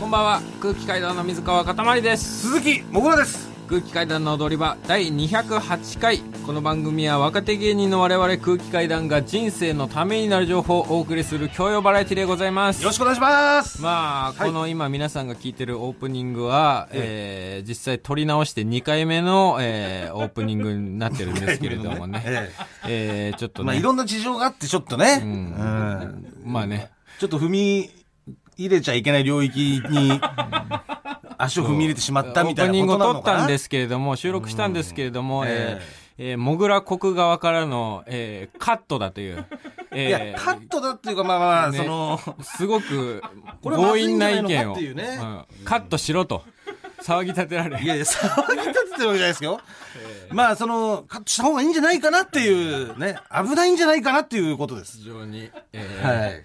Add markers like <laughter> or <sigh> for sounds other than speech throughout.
こんばんは。空気階段の水川かたまりです。鈴木もぐらです。空気階段の踊り場第208回。この番組は若手芸人の我々空気階段が人生のためになる情報をお送りする教養バラエティでございます。よろしくお願いします。まあ、はい。この今皆さんが聞いてるオープニングは、えー実際撮り直して2回目の、えーオープニングになってるんですけれどもね。<laughs> ええ。ーちょっとね。えまあいろんな事情があってちょっとね、ううんん。まあね。ちょっと踏み入れちゃいけない領域に <laughs> 足を踏み入れてしまったみたいなオープニングを撮ことなのかなったんですけれども、収録したんですけれども、うん。えーえー、もぐら国側からの、えーカットだという、いえーやカットだっていうかまあまあ、ねそのすごく <laughs> 強引な意見を、カットしろと。騒ぎ立てられ。いやいや騒ぎ立ててるわけじゃないですよ、まあそのカットした方がいいんじゃないかなっていうね危ないんじゃないかなっていうことです。非常に、えー。はい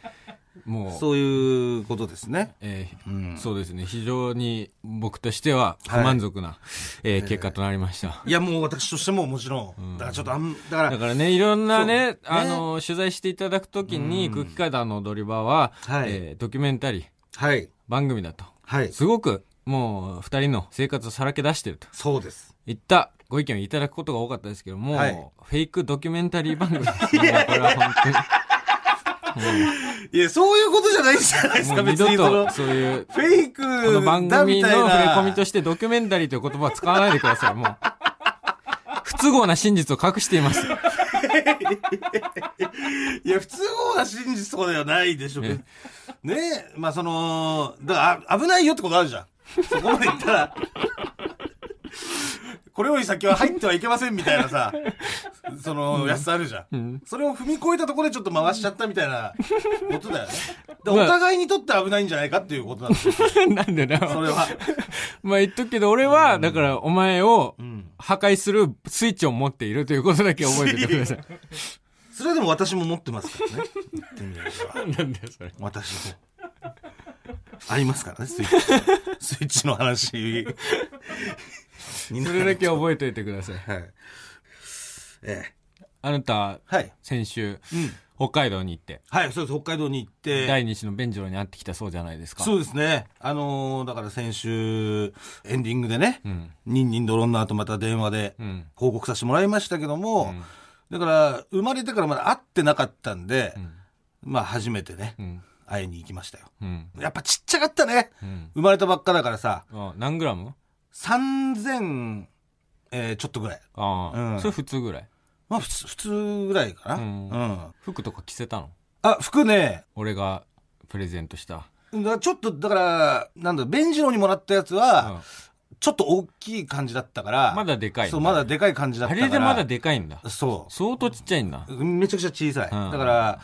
もう。そういうことですね。えーうん。そうですね。非常に僕としては不満足な、えー結果となりました、いやもう私としてももちろん、だからちょっとあんだからだからねいろんなねね。あの取材していただくときに、空気階段の踊り場は、はい。えードキュメンタリーはい。番組だと。はい。すごくもう二人の生活をさらけ出してると。そうです。いったご意見をいただくことが多かったですけども、はい。フェイクドキュメンタリー番組。<laughs> ですこれは本当にいやそういうことじゃないじゃないですか別にそのとそういうフェイクこの番だ組の触れ込みとしてドキュメンタリーという言葉は使わないでください、もう。<laughs> 不都合な真実を隠しています。いや、不都合な真実とかではないでしょ。えねまあその、だからあ危ないよってことあるじゃん。そこまで言ったら。これより先は入ってはいけませんみたいなさ、<laughs> その、やつあるじゃん,、んそれを踏み越えたところでちょっと回しちゃったみたいな <laughs> ことだよね。お互いにとって危ないんじゃないかっていうことなんですよ。なんでだよ。それは。<laughs> まあ言っとくけど、俺は、だからお前をん破壊するスイッチを持っているということだけ覚えててください。それはでも私も持ってますからね。言ってみれば。なんだよ、それ。私も。ありますからね、スイッチ。スイッチの話。それだけ覚えておいてください。はい。ええ。あなた、はい。先週、うん。北海道に行って、はい、そうです。北海道に行って。第二子の弁次郎に会ってきたそうじゃないですか。そうですね。あのーだから先週、エンディングでね、うん。ニンニンドロンの後また電話でうん。報告させてもらいましたけども、だから、生まれてからまだ会ってなかったんで、んまあ初めてね、うん。会いに行きましたよ。うん。やっぱちっちゃかったね。うん。生まれたばっかだからさ、あ何グラム？3000、えーちょっとぐらい。ああ、うんそれ普通ぐらい？まあ普通、普通ぐらいかな。ううんん。服とか着せたの？あ、服ね、俺がプレゼントした。だからちょっと、だから、なんだ、ベンジロにもらったやつうんは、ちょっと大きい感じだったから、まだでかいそう、まだでかい感じだっあたから。れでまだでかいんだ。そ相当ちっちゃいんだ。う。めちゃくちゃ小さい。うんだから、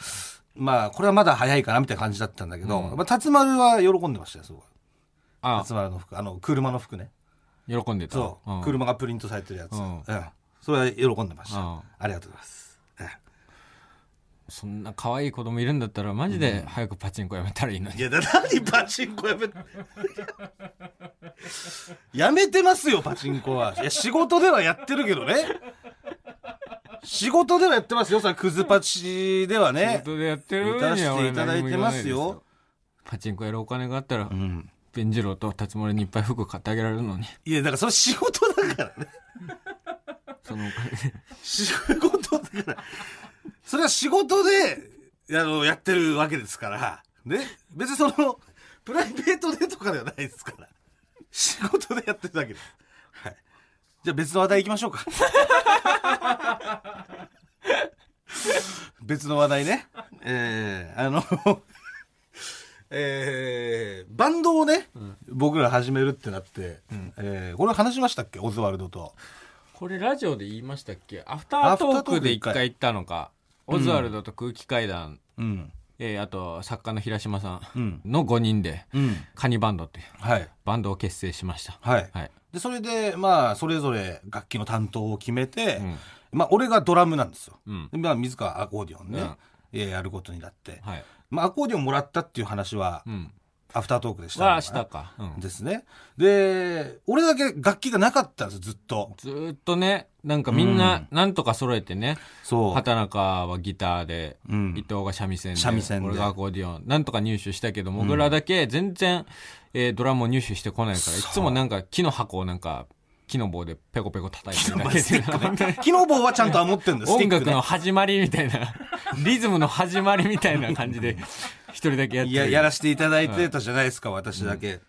まあ、これはまだ早いかなみたいな感じだったんだけど、うんまあ、辰丸は喜んでましたよ、すごい。あ辰丸の服、あの、車の服ね。喜んでた。そう、ん車がプリントされてるやつ。ううんん。それは喜んでました。うんありがとうございます。えそんな可愛い子供いるんだったら、マジで早くパチンコやめたらいいのに。えいや、だ何パチンコやめ、<laughs> やめてますよ、パチンコは。いや、仕事ではやってるけどね。仕事ではやってますよ、それクズパチでは仕ね。事でやってるには俺ていただいてますよ。パチンコやるお金があったら、うん。弁次郎と辰森にいっぱい服買ってあげられるのに。いや、だからそれ仕事だからね。<laughs> そのお金で。仕事だから。それは仕事で、あの、やってるわけですから。ね。別にその、プライベートでとかではないですから。仕事でやってるだけです。はい。じゃあ別の話題行きましょうか。<laughs> 別の話題ね。えー、あの、えー、バンドをね、僕ら始めるってなって、えー、これ話しましたっけ？オズワルドと。これラジオで言いましたっけ？アフタートークで一回言ったのか。オズワルドと空気階段、うん。えーあと作家の平島さうんんの5人で、うん。カニバンドっていうはい。バンドを結成しました。はい。はい。で、それで、まあ、それぞれ楽器の担当を決めて、うんまあ、俺がドラムなんですよ。うんでまあ、水川アコーディオンね、うんえーやることになって、はい。まあ、アコーディオンもらったっていう話は、うん。アフタートークでしたはしたか。うんですね。で、俺だけ楽器がなかったんですよ、ずっと。ずーっとね、なんかみんな、なんとか揃えてね、そう。畑中はギターで、うん伊藤が三味線で、三味線で俺がアコーディオン、なんとか入手したけど、もぐらだけ全然、えードラムを入手してこないから、いつもなんか木の箱をなんか、木の棒でペコペコ叩いてるだけで、本当に木の棒はちゃんと持ってるんです、音楽の始まりみたいな、リズムの始まりみたいな感じで、一人だけやってる。いや、やらせていただいてたじゃないですか、私だけ。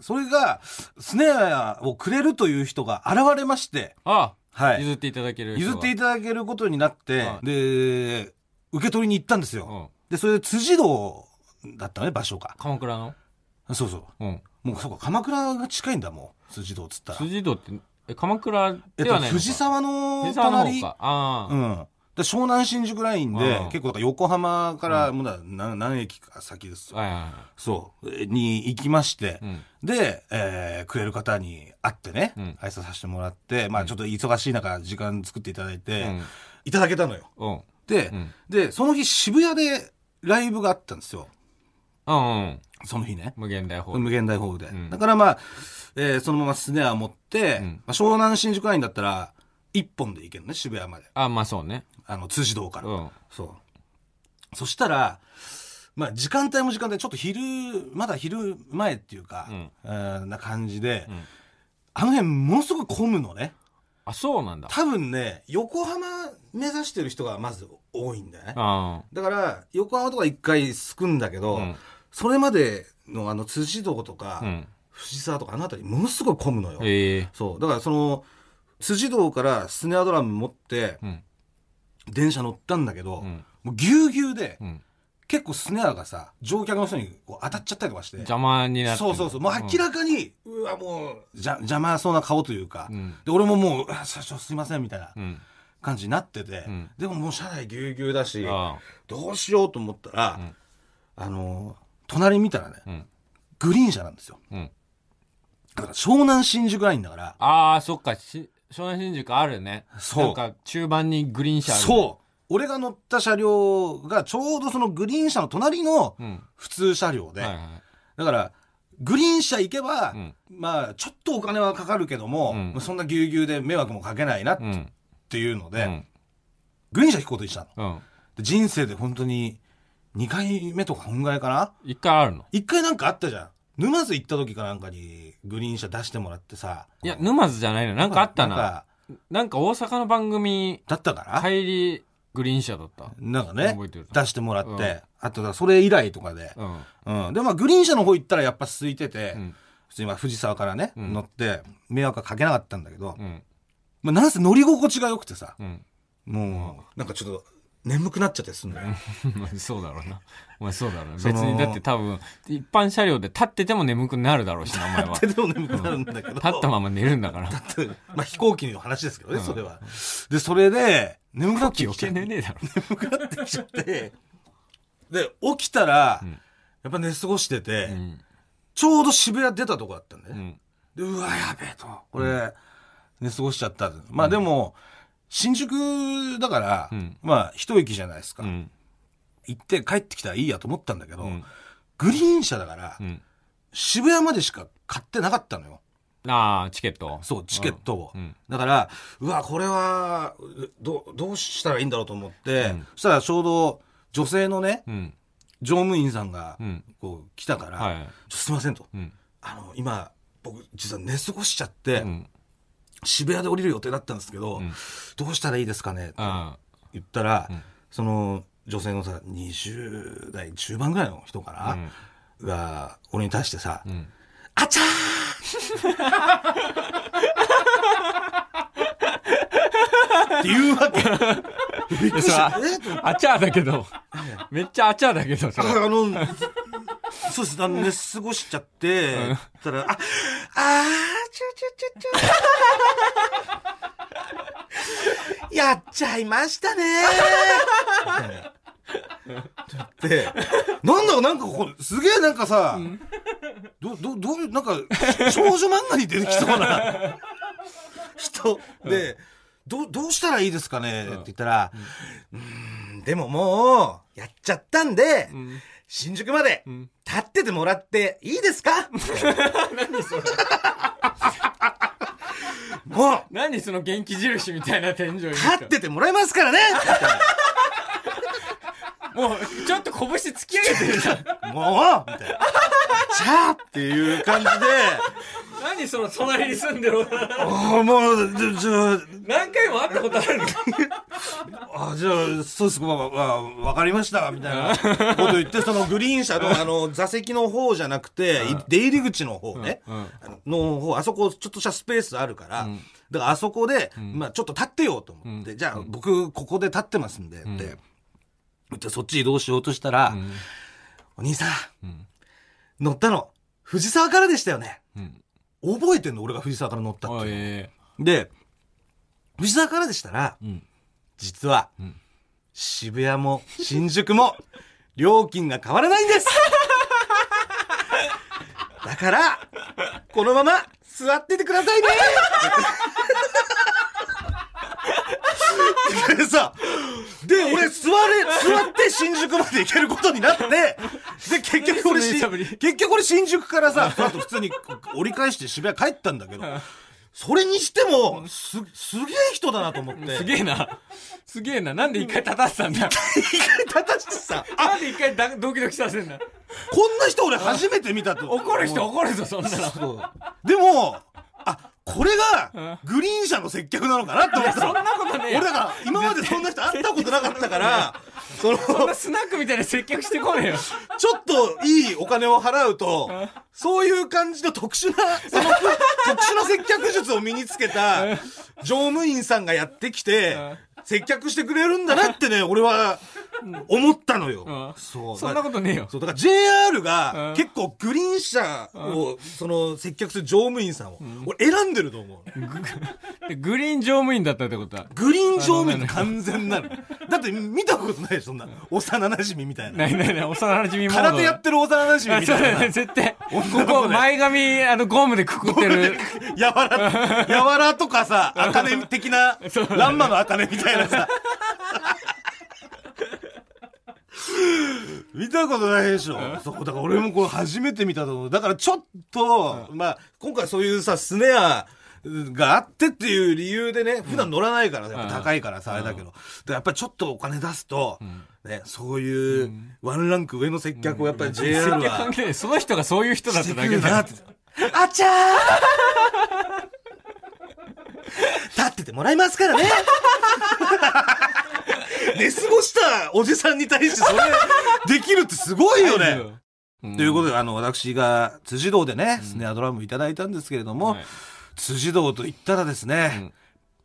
それが、スネアをくれるという人が現れまして、あはい譲っていただける。譲っていただけることになって、はいで、受け取りに行ったんですよ。うんで、それで辻堂だったね、場所が。鎌倉の？そうそう。うん。もうそうか、鎌倉が近いんだもん、辻堂っつったら。辻堂って、え、鎌倉えっと、ではないのか藤沢の隣。方か。ああ。うん。で湘南新宿ラインで、うん結構だから横浜から、もうだ何何駅か先ですよ。はいはいはい。そう。えに行きまして、うんで、えーくれる方に会ってね、うん挨拶させてもらって、まあちょっと忙しい中、時間作っていただいて、うんいただけたのよ。うん。で、うんで、その日渋谷でライブがあったんですよ。うんうん。その日ね。無限大ホール。無限大ホールで。んだからまあ、えーそのままスネア持って、んまあ、湘南新宿ラインだったら、一本で行けるのね、渋谷まで。あ、まあそうね。あの、辻堂から。うん。そう。そしたら、まあ、時間帯も時間帯、ちょっと昼、まだ昼前っていうか、うんえーな感じで、んあの辺ものすごく混むのね。あ、そうなんだ。多分ね、横浜目指してる人がまず多いんだよね。あだから、横浜とか一回すくんだけど、うんそれまでのあの、辻堂とか、あ。うん。藤沢とかあの辺り、ものすごい混むのよ。ええ。そう。だからその、辻堂からスネアドラム持って、うん。電車乗ったんだけど、うんもうぎゅうぎゅうで、うん。結構スネアがさ、乗客の人にこう当たっちゃったりとかして。邪魔になって。そうそうそう。もう明らかに、うわ、もう、じゃ、邪魔そうな顔というか、うんで、俺ももう、あ社長すいません、みたいなうん。感じになってて、んでももう車内ぎゅうぎゅうだし、あどうしようと思ったら、んあの、隣見たらね、あ。うん。グリーン車なんですよ。うん。だから湘南新宿ラインだから、ああ、そっか。し湘南新宿あるね。そうなんか、中盤にグリーン車ある。そう俺が乗った車両がちょうどそのグリーン車の隣のうん。普通車両で、はいはい。だから、グリーン車行けば、うんまあ、ちょっとお金はかかるけども、うんそんなぎゅうぎゅうで迷惑もかけないなっうん。ていうので、うん。グリーン車引くことにしたの。人生で本当に2回目とか本ぐらいかな？一回あるの？1回なんかあったじゃん。沼津行った時かなんかにグリーン車出してもらってさ。いや、沼津じゃないの。なんかあったな。んかなんか大阪の番組、だったかな、帰り、グリーン車だった。なんかね覚えてる、出してもらって、うんあとだ、それ以来とかで。うん。うん。で、まあ、グリーン車の方行ったらやっぱ空いてて、うん。普通にまあ藤沢からね、うん乗って、迷惑はかけなかったんだけど、うん。まあ、なんせ乗り心地が良くてさ、うん。もう、なんかちょっと、眠くなっちゃってすんのよ。<laughs> まあそうだろうな。お前そうだろうな。その別にだって多分、一般車両で立ってても眠くなるだろうしな、お前は。手でも眠くなるんだけど。立ったまま寝るんだから。まあ飛行機の話ですけどね、それは。で、それで、眠くなってきちゃって。寝ねえだろ。眠くなってきちゃって。で、起きたら、んやっぱ寝過ごしてて、うん。ちょうど渋谷出たとこだったんだよね。うん。で、うわ、やべえと。これ、寝過ごしちゃった。まあでも、新宿だから、うんまあ一駅じゃないですか。うん。行って帰ってきたらいいやと思ったんだけど、うんグリーン車だから、うん。渋谷までしか買ってなかったのよ。ああ、チケット。そう、チケットを。うんだから、うわ、これは、うどう、どうしたらいいんだろうと思って、うんそしたらちょうど女性のね、うん。乗務員さんがうん、こう、来たから、はいすいませんと。うん。あの、今、僕、実は寝過ごしちゃって、うん。渋谷で降りる予定だったんですけど、んどうしたらいいですかね？ってあ言ったら、んその、女性のさ、20代中盤ぐらいの人かな、うんが、俺に対してさ、あ。ちゃーって言うわけ。びっくりした。え？とあちゃーだけど、めっちゃあちゃーだけど、それ。ああの、そうです。あの、寝過ごしちゃって、たら、あ、あー、ちゅちゅちゅちゅ。<laughs> やっちゃいましたね。ー。で、なんだろう、なんかこう、すげえなんかさ、ど、ど、どう、なんか、少女漫画に出てきそうな人。で、どう、どうしたらいいですかね？って言ったら、うーん、でももう、やっちゃったんで、新宿までん。立っててもらっていいですか？<laughs> 何それもう、何その元気印みたいな天井に立っててもらえますからね。もうちょっと拳突き上げてるじゃん。もう。みたいな。チャーっていう感じで、何その隣に住んでる女ああ、もう、じじゃあ、何回も会ったことあるの？<laughs> あじゃあ、そうです。か、まあ、まあ、わかりました、みたいな。こと言って、そのグリーン車の、あの、<laughs> 座席の方じゃなくて、い出入り口の方ね、うんうん。あのの方、あそこ、ちょっとしたスペースあるから、だからあそこで、まあ、ちょっと立ってようと思って、じゃあ、僕、ここで立ってますんで、って、言ってそっち移動しようとしたら、お兄さん、乗ったの、藤沢からでしたよね。うん覚えてんの？俺が藤沢から乗ったっていうで、藤沢からでしたら、ん。実は、ん。渋谷も新宿も <laughs> 料金が変わらないんです。<laughs> だから、このまま座っててくださいね。<laughs> でさ、で、俺座れ、座って新宿まで行けることになって、で、結局俺し結局俺新宿からさ、その後普通に折り返して渋谷帰ったんだけど、それにしても、す、すげえ人だなと思って。すげえな。すげえな。なんで一回立たせたんだ。一回立たしてさ、あ、なんで一回だドキドキさせんだ。こんな人俺初めて見たと。怒る人怒るぞそんなの。でも、あ、これが、グリーン車の接客なのかなって思ったの。そんなことね俺だから、今までそんな人会ったことなかったから、<laughs> その、そんなスナックみたいな接客してこねえよ。ちょっといいお金を払うと、そういう感じの特殊な、その、特殊な接客術を身につけた乗務員さんがやってきて、接客してくれるんだなってね、俺は思ったのよ。うんそう。そんなことねえよそう、だから JR うがん結構グリーン車を、その、接客する乗務員さんを、俺選んでると思う。<laughs> でグリーン乗務員だったってことはグリーン乗務員って完全なる。だって見たことないそんな。幼馴染みみたいな。ないないない幼馴染モード空手やってる幼馴染みみたいな。絶対ここ前髪あのゴムでくくってるやわら、やわらとかさ、あかね的な、ランマのあかねみたいなさ。<laughs> 見たことないでしょ？そう、だから俺もこれ初めて見たと思う。だからちょっと、まあ、今回そういうさ、スネア、があってっていう理由でね、普段乗らないから、やっぱ高いからさ、あれだけど。でやっぱりちょっとお金出すと、ね、そういうワンランク上の接客をやっぱり JR はその人がそういう人だっしたてだけだ。あちゃー立っててもらいますからね。<laughs> 寝過ごしたおじさんに対してそれできるってすごいよね。うん。ということで、あの、私が辻堂でね、スネアドラムいただいたんですけれども、はい。辻堂と言ったらですね、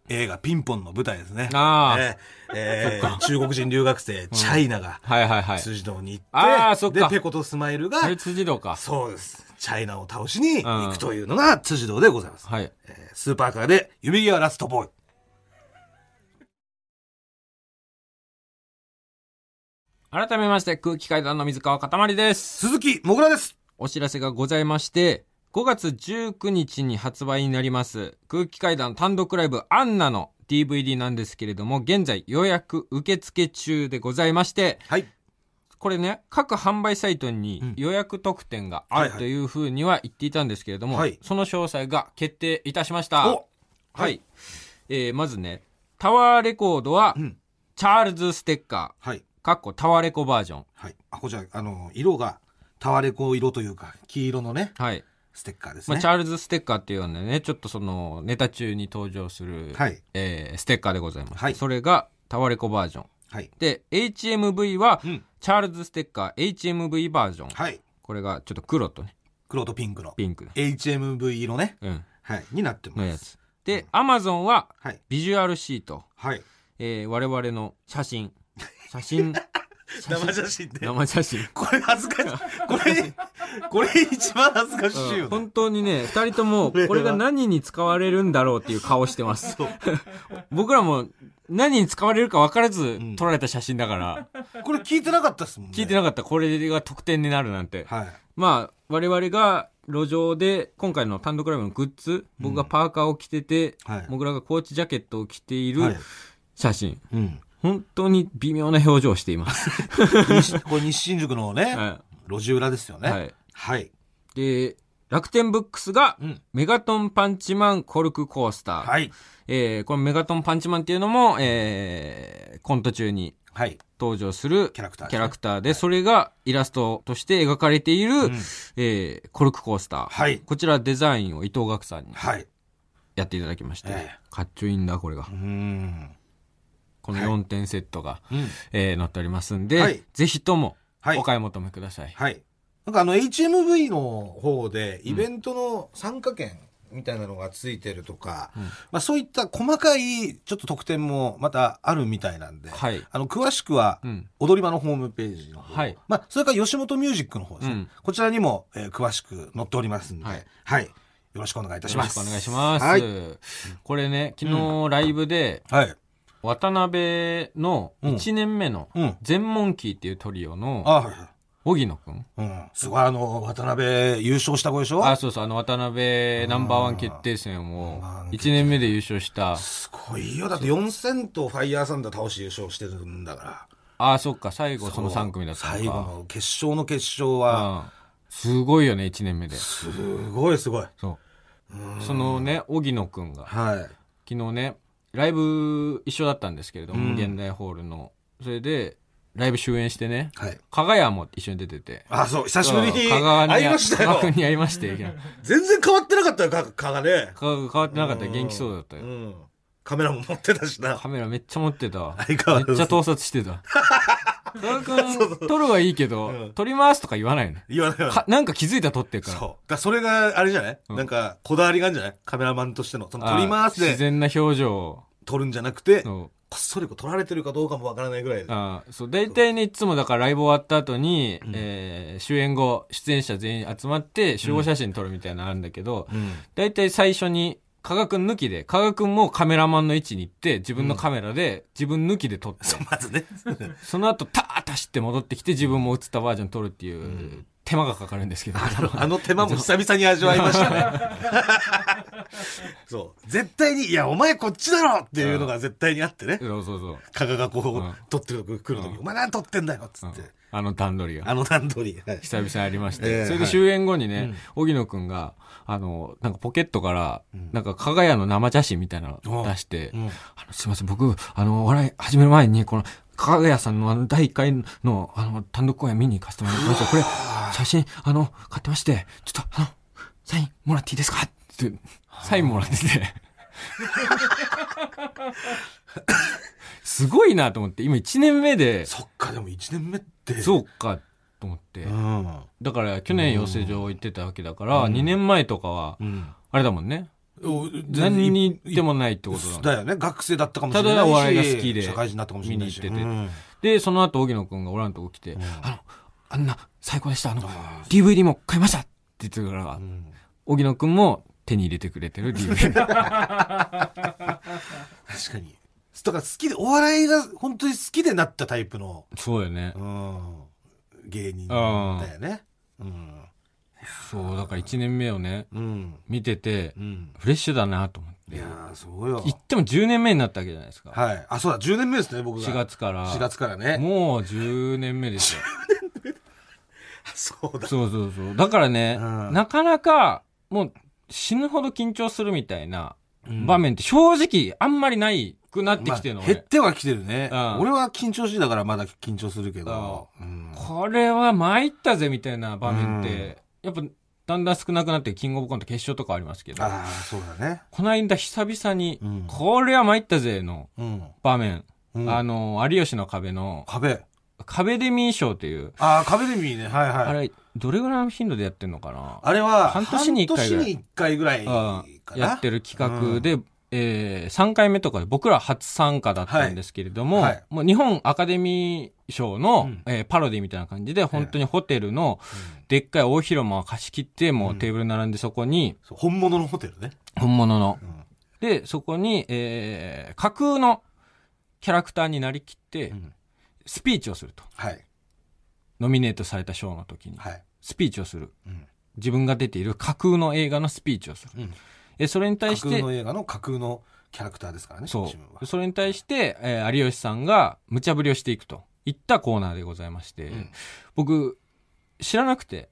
映画ピンポンの舞台ですね。ああ。えーえー中国人留学生、チャイナが辻堂に行って、で、ペコとスマイルが辻堂か。そうです。チャイナを倒しに行くというのが辻堂でございます。はいえースーパーカーで指際ラストボーイ。改めまして空気階段の水川かたまりです鈴木もぐらです。お知らせがございまして5月19日に発売になります空気階段単独ライブアンナの DVD なんですけれども現在予約受付中でございましてはい。これね各販売サイトに予約特典があはいはい。るというふうには言っていたんですけれども、はい。その詳細が決定いたしました。おはい、えーまずねタワーレコードはうん。チャールズステッカはい。ーかっこタワレコバージョン。はい。あ、こちら、あの、色が、タワレコ色というか、黄色のね、はい。ステッカーですまあ、ね。チャールズステッカーっていうのはねちょっとそのネタ中に登場する、はい。えーステッカーでございます、はい。それがタワレコバージョンはい。で HMV は、うんチャールズステッカー HMV バージョン、はい。これがちょっと黒とね黒とピンクの。ピンクの HMV 色ね。うんはい。になってます。のやつで、アマゾンははい。ビジュアルシート、はい。えー我々の写真写真 <laughs> 生写真で。生写真これ恥ずかしい。これ、これ一番恥ずかしいよね。本当にね二人ともこれはこれが何に使われるんだろうっていう顔してます <laughs> 僕らも何に使われるか分からず撮られた写真だから、<laughs> これ聞いてなかったっすもんね。聞いてなかったこれが得点になるなんて、はい。まあ我々が路上で今回の単独ライブのグッズ僕がパーカーを着てて、はい僕らがコーチジャケットを着ているはい写真、うん。本当に微妙な表情をしています。<laughs> 西これ西新宿のね、<laughs> は路地裏ですよね。はい。はい。で、楽天ブックスが、うん。メガトンパンチマンコルクコースター。はい。えーこのメガトンパンチマンっていうのも、えーコント中にはい。登場するキャラクターですねキャラクターで、それがイラストとして描かれている、んえーコルクコースター。はい。こちらデザインを伊藤岳さんにはい。やっていただきまして、ええかっちょいいんだ、これがう。ん。この4点セットが、うん。えー載っておりますんで、はいぜひともはいお買い求めください。はい。なんかあの HMV の方でイベントの参加券みたいなのがついてるとか、うんまあそういった細かいちょっと特典もまたあるみたいなんで、はい。あの詳しくはうん。踊り場のホームページの方、はいまあそれから吉本ミュージックの方ですね。うんこちらにも、えー詳しく載っておりますんで、ははいい。よろしくお願いいたします。よろしくお願いします。はい。これね、昨日ライブで、はい。渡辺の1年目のうん。全モンキーっていうトリオの。荻野くん？うん。すごいあの、渡辺優勝した子でしょ？あ、そうそう、あの渡辺ナンバーワン決定戦をうん1年目で優勝した。すごいよ。だって4戦とファイヤーサンダー倒して優勝してるんだから。あ、そっか、最後その3組だった。最後の決勝の決勝は、うんすごいよね、1年目で。すごいすごい。そう。そのね、荻野くんが、はい。昨日ね、ライブ一緒だったんですけれども、うん現代ホールの。それで、ライブ終演してね、はい。加賀屋も一緒に出てて。あ、そう、久しぶりに香川に会いましたよ香川。君に会いまして。全然変わってなかったよ、か、かがね。香川変わってなかったよ元気そうだったよ。うん。カメラも持ってたしな。カメラめっちゃ持ってたわ。相変わらずめっちゃ盗撮してた。香 <laughs> 川君、撮るはいいけど、うん撮りますとか言わないの。言わないわはなんか気づいたら撮ってるから。そう。だそれがあれじゃない、うんなんか、こだわりがあるんじゃない？カメラマンとしての。その撮りますあー自で然な表情を。撮るんじゃなくて、こっそりこう撮られてるかどうかもわからないぐらいで。あーそう大体ねいつもだからライブ終わった後に、うんえー終演後出演者全員集まって集合写真撮るみたいなのあるんだけど、うん。大体最初に加賀くん抜きで加賀くんもカメラマンの位置に行って自分のカメラで自分抜きで撮って、<laughs> そう、まずね。その後ターッと走って戻ってきて自分も映ったバージョン撮るっていう、ん手間がかかるんですけど。あの手間も <laughs> 久々に味わいましたね。<laughs> そう。絶対に、いや、お前こっちだろっていうのが絶対にあってね。そうそうそう、加賀がこう、うん。撮ってるとこ来るとき、うん。お前何撮ってんだよっつうん。って。あの段取りが。あの段取り。はい。久々にありまして、ええそれで終演後にねうん、荻野くんが、あの、なんかポケットからうん、なんか加賀屋の生写真みたいなのを出して、うん。あのすいません、僕、あの、お笑い始める前に、この、加賀屋さんのあの、第1回の、あの、単独公演見に行かせてもらいました。これ、写真、あの、買ってまして、ちょっと、あの、サインもらっていいですか？って、サインもらってて。すごいなと思って、今1年目で、そっか、でも1年目って。そうか、と思ってう。ん。だから、去年養成所行ってたわけだから、うん2年前とかは、うん。あれだもんね。お何に行ってもないってことだだよね。学生だったかもしれないし。ただお笑いが好きで社会人だったかもしれないし。見に行っててうんで、その後、荻野くんが俺らのとこ来て、うんあの、あんな、最高でした。あの、あ DVD も買いましたって言ってたから荻野くんも手に入れてくれてる DVD。<laughs> 確かに。だから好きで、お笑いが本当に好きでなったタイプの、そうよねう。ん、芸人だよね。うん。そう、だから1年目をね、うん。見ててう、ん。フレッシュだなと思って。いやー、そうよ。言っても10年目になったわけじゃないですか。はい。あ、そうだ、10年目ですね、僕が。4。月から。4月からね。もう10年目ですよ。<laughs> そうだ。そうそうそう。だからね、うんなかなか、もう死ぬほど緊張するみたいなうん場面って正直あんまりないくなってきてるの、俺まあ減ってはきてるね。うん俺は緊張しいだからまだ緊張するけど。うんこれは参ったぜみたいな場面って、やっぱだんだん少なくなってキングオブコント決勝とかありますけど、ああ、そうだね。この間久々に、うんこれは参ったぜのうん。場面、うんあの、有吉の壁の、壁。壁デミー賞っていう、ああ、壁で見ね。はいはい。あれ、どれぐらいの頻度でやってんのかな？あれは、半年に一回ぐらい半年に一回ぐらいかうんな。やってる企画で、えー、3回目とかで僕ら初参加だったんですけれども、はいはいもう日本アカデミー賞の、うんえーパロディみたいな感じで、本当にホテルのでっかい大広間を貸し切って、もうテーブル並んでそこに、そう本物のホテルね。本物の。うんで、そこに、えー、架空のキャラクターになりきってう、んスピーチをすると。はい。ノミネートされた賞の時に、はい。スピーチをする。うん自分が出ている架空の映画のスピーチをする。うんえそれに対架空しての映画の架空のキャラクターですからねそう。それに対して、えー有吉さんが無茶ぶりをしていくといったコーナーでございまして、うん。僕知らなくて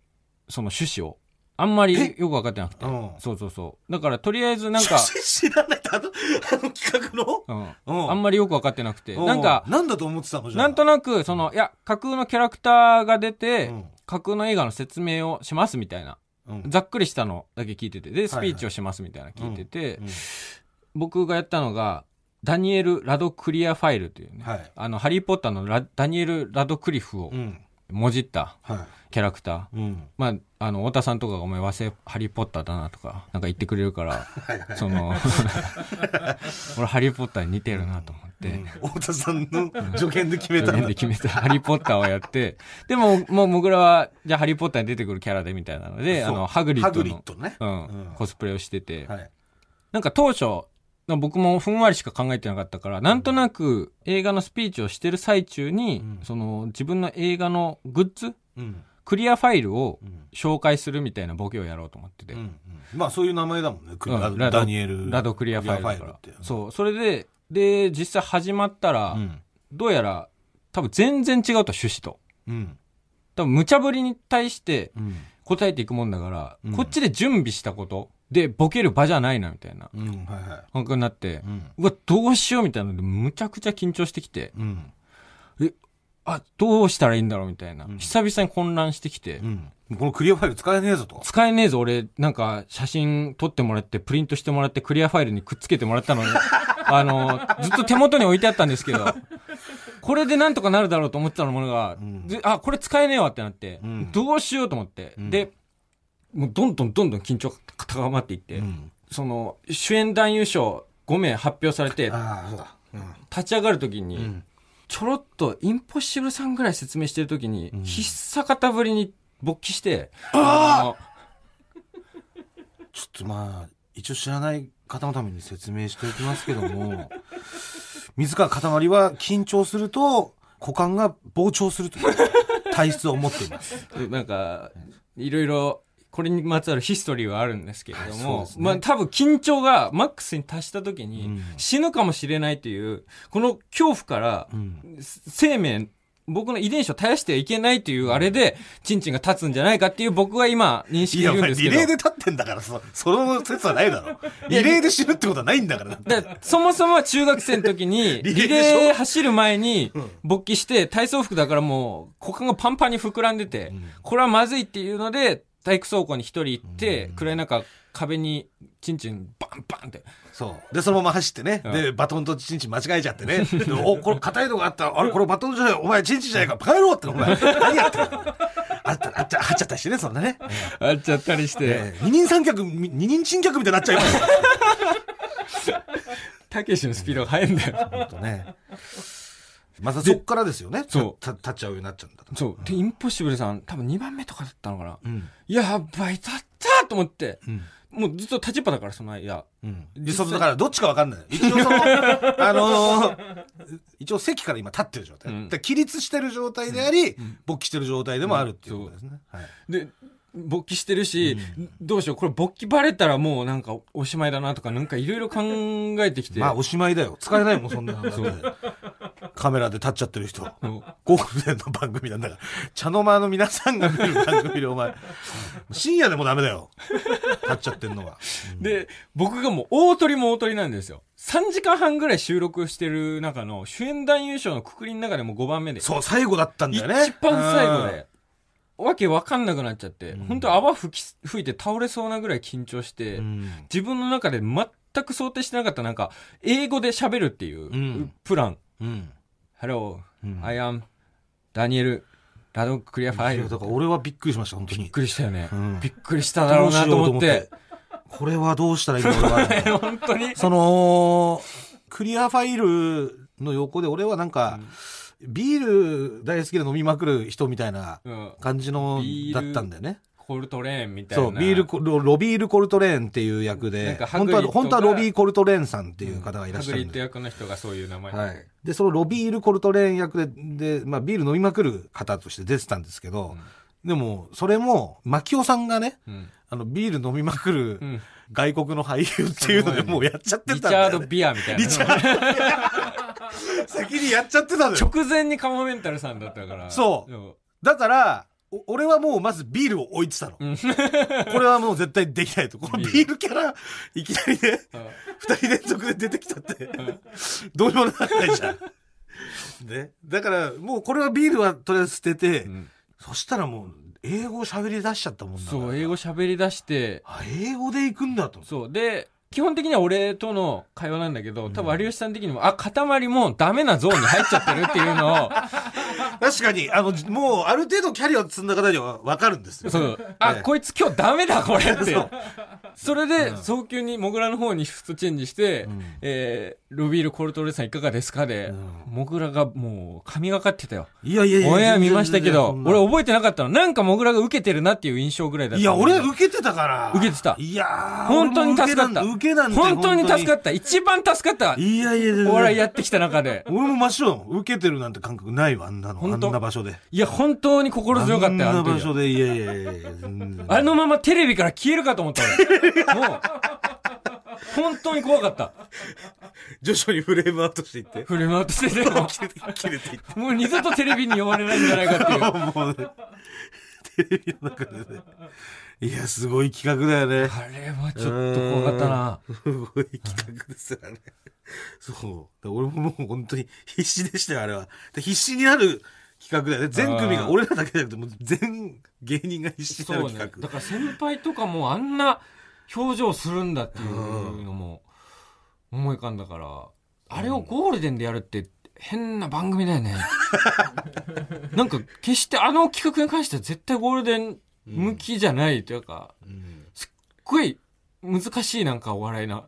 その趣旨を。あんまりよく分かってなくて、うん。そうそうそう。だからとりあえずなんか、<laughs> 知らないあの <laughs> あの企画の？うん、うん。あんまりよく分かってなくて、うなんかなんだと思ってたのじゃあ。なんとなくそのいや架空のキャラクターが出て、うん。架空の映画の説明をしますみたいな。うんざっくりしたのだけ聞いてて。でスピーチをしますみたいな聞いてて、うん僕がやったのがダニエル・ラドクリアファイルというね、はい。あのハリー・ポッターのラダニエル・ラドクリフをうん。もじったはキャラクター、いうん。まあ、あの太田さんとかが「お前和製ハリー・ポッターだな」とかなんか言ってくれるからその <laughs> 俺ハリー・ポッターに似てるなと思って。うん。太田さんの助言で決めた助言で決めた。ハリー・ポッターをやって、でも、もう、もぐらは、じゃあ、ハリー・ポッターに出てくるキャラでみたいなので、あの、ハグリッドの、ドね。うん、うん。コスプレをしてて、はい。なんか当初、僕もふんわりしか考えてなかったから、なんとなく映画のスピーチをしてる最中に、うん。その、自分の映画のグッズ、うん。クリアファイルをうん。紹介するみたいなボケをやろうと思ってて、うんうん。まあそういう名前だもんね。クリうんダニエルラドクリアファイルだかそう、それで、で、実際始まったら、うん。どうやら、多分全然違うと趣旨と。うん。多分無茶ぶりに対してうん。答えていくもんだから、うん。こっちで準備したことでボケる場じゃないなみたいな。うんはいはい。感覚になってう、わ、どうしようみたいなので、むちゃくちゃ緊張してきて、うん。あ、どうしたらいいんだろうみたいな。うん。久々に混乱してきて、うんこのクリアファイル使えねえぞと。使えねえぞ、俺、なんか、写真撮ってもらって、プリントしてもらって、クリアファイルにくっつけてもらったの。に、<laughs> あの、ずっと手元に置いてあったんですけど、これでなんとかなるだろうと思ってたものが、うん。であ、これ使えねえわってなって、うん。どうしようと思って、うん。で、もうどんどんどんどん緊張が高まっていって、うん。その、主演男優賞5名発表されて、立ち上がるときに、うん。ちょろっと、インポッシブルさんぐらい説明してるときに、うん。必殺方ぶりに勃起して、あの <laughs> ちょっとまあ一応知らない方のために説明しておきますけども <laughs> 水川かたまりは緊張すると股間が膨張するという <laughs> 体質を持っています。なんか、いろいろ、これにまつわるヒストリーはあるんですけれども、ですね。まあ多分緊張がマックスに達した時にうん。死ぬかもしれないという、この恐怖からうん。生命、僕の遺伝子を絶やしてはいけないというあれで、チンチンが立つんじゃないかっていう僕は今認識いるんですけど。リレーで立ってんだからそ <laughs> その説はないだろ。リレーで死ぬってことはないんだからでそもそもは中学生の時に、<laughs> リリレー走る前にうん。勃起して、体操服だからもう股間がパンパンに膨らんでて、うん。これはまずいっていうので、体育倉庫に一人行って、うん。暗い中、壁にチンチンバンバンって。そうでそのまま走ってね、うんでバトンとチンチン間違えちゃってね <laughs> でおこれ硬いのがあったらあれこれバトンじゃないお前チンチンじゃないか帰ろうってお前 <laughs> 何やってるの？あったあっちゃはっちゃったりしてねそんなね、あっちゃったりして、ええ二人三脚み二人珍客みたいになっちゃいますよ <laughs> たけしのスピードが速いんだよ。ほんとね。またそっからですよね。そうた立っちゃうようになっちゃうんだと。そう。で、インポッシブルさん、多分2番目とかだったのかな。うん。やばい、立ったと思って。うん。もうずっと立ちっぱだから、その間。うん。で、その、だからどっちかわかんない。一応その、<laughs> あのー一応席から今立ってる状態。うんで起立してる状態であり、ん勃起してる状態でもあるっていうことですね。はい。で、勃起してるし、どうしよう、これ勃起バレたらもうなんかおしまいだなとか、なんかいろいろ考えてきて。まあおしまいだよ。使えないもん、そんなのだって。カメラで立っちゃってる人。ゴールデンの番組なんだから。茶の間の皆さんが見る番組でお前、深夜でもダメだよ。立っちゃってんのは。で、僕がもう大鳥も大鳥なんですよ。3時間半ぐらい収録してる中の主演男優賞のくくりの中でも5番目で。そう、最後だったんだよね。一番最後で。わけわかんなくなっちゃって、うん本当泡吹き、吹いて倒れそうなぐらい緊張して、うん。自分の中で全く想定してなかったなんか、英語で喋るっていう、んプラン。うん。Hello, うん I am Daniel ラドクリアファイル。だから俺はびっくりしました、本当にびっ。くりしたよね。うんびっくりしただろうなと思って。これはどうしたらいいんだろうな。<laughs> 本当に。その、クリアファイルの横で俺はなんか、ビール大好きで飲みまくる人みたいなうん。感じのだったんだよね。コルトレーンみたいな。そう、ビールコ、ロロビール・コルトレーンっていう役で、本当は、本当はロビー・コルトレーンさんっていう方がいらっしゃハグリッド。役の人がそういう名前。はい。で、そのロビール・コルトレーン役で、で、まあビール飲みまくる方として出てたんですけど、でも、それも、牧雄さんがね、うん。あの、ビール飲みまくるうん外国の俳優っていうのでもうやっちゃってリチャード・たんだよ、ね。ビアみたいな。リチャ先に <laughs> やっちゃってたのよ。直前にカモメンタルさんだったから。そうう。だから、お俺はもうまずビールを置いてたの。うん。<laughs> これはもう絶対できないと。このビールキャラ、いきなりね、二人連続で出てきたって、どうにもならないじゃん。<laughs> ね。だから、もうこれはビールはとりあえず捨てて、うんそしたらもう、英語喋り出しちゃったもんだからそう、英語喋り出して、あ、英語で行くんだと。そう。で、基本的には俺との会話なんだけど、多分有吉さん的にも、あ、塊もダメなゾーンに入っちゃってるっていうのを、<laughs> 確かに、あの、もう、ある程度キャリアを積んだ方には分かるんですよ。そう。あ、ええこいつ今日ダメだ、これってそれで、早急にモグラの方にシフトチェンジして、んえー、ロビールコルトレさんいかがですかで、モグラがもう神がかってたよ。いやいやいや。オンエア見ましたけど、俺覚えてなかったの。なんかモグラが受けてるなっていう印象ぐらいだった。いや、俺受けてたから。受けてたいやー本当に助かった。けなん本当に助かっった。一番助かったた。。いやいやいやお笑いやってきた中で。俺も真っ白受けてるなんて感覚ないわ、あんなの。あんな場所で。いや、本当に心強かったよ、ああんな場所で、いやいやいやあのままテレビから消えるかと思った俺。もう、本当に怖かった。徐々にフレームアウトしていって。フレームアウトしてても、切れて、切れていって。もう二度とテレビに呼ばれないんじゃないかっていう。<laughs> もうね、テレビの中でね。いや、すごい企画だよね。あれはちょっと怖かったな。すごい企画ですよね。そう。俺ももう本当に必死でしたよ、あれは。で必死になる企画だよね。全組が、俺らだけじゃなくて、もう全芸人が必死になる。企画。だから先輩とかもあんな表情するんだっていうのも思い浮かんだから、あれをゴールデンでやるって変な番組だよね。<laughs> なんか決してあの企画に関しては絶対ゴールデン向きじゃないというか、うんすっごい難しいなんかお笑いな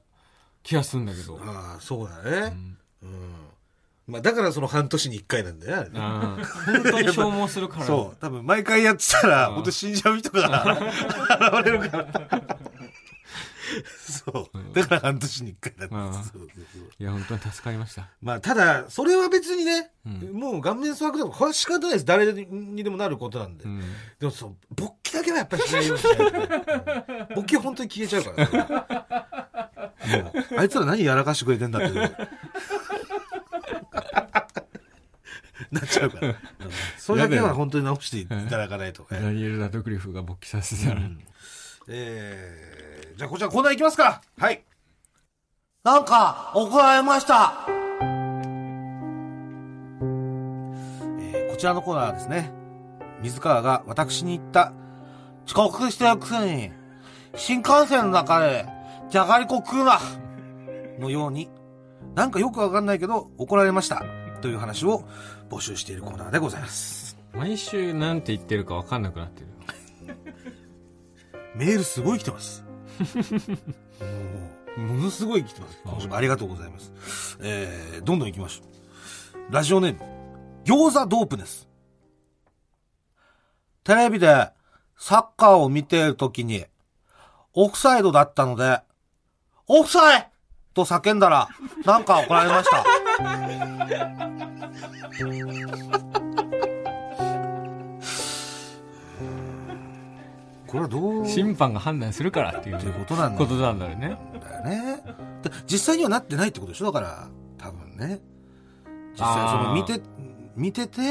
気がするんだけど。ああ、そうだうね。んうん。まあ、だからその半年に一回なんだよねあ本当に消耗するから。<laughs> そう。多分毎回やってたら、うん本当死んじゃう人が現れるから。<laughs> そう。だから半年に一回なんうんです。いや、本当に助かりました。まあ、ただ、それは別にね、うんもう顔面蒼白でも、これは仕方ないです。誰にでもなることなんで。うんでもそう、勃起だけはやっぱりしないようにしないと勃起は本当に消えちゃうからね。もう、あいつら何やらかしてくれてんだって。なっちゃうから。<laughs> うんそれだけは本当に直していただかないと。ダニエル・ラドクリフが勃起させたら。えー、じゃあこちらコーナーいきますか。はい。なんか、怒られました。えーこちらのコーナーはですね、水川が私に言った、遅刻してるくせに、新幹線の中で、じゃがりこ食うな。のように、なんかよくわかんないけど怒られました。という話を募集しているコーナーでございます。毎週なんて言ってるか分かんなくなってる。メールすごい来てます。<laughs> もう、ものすごい来てます。今週もありがとうございます。えー、どんどん行きましょう。ラジオネーム、餃子ドープです。テレビで、サッカーを見ているときに、オフサイドだったので、オフサイと叫んだら、なんか怒られました。<laughs> これはどう？審判が判断するからっていうことなんだことなんだよね。だよね。で実際にはなってないってことでしょ？だから、多分ね。実際その見て、見てて、う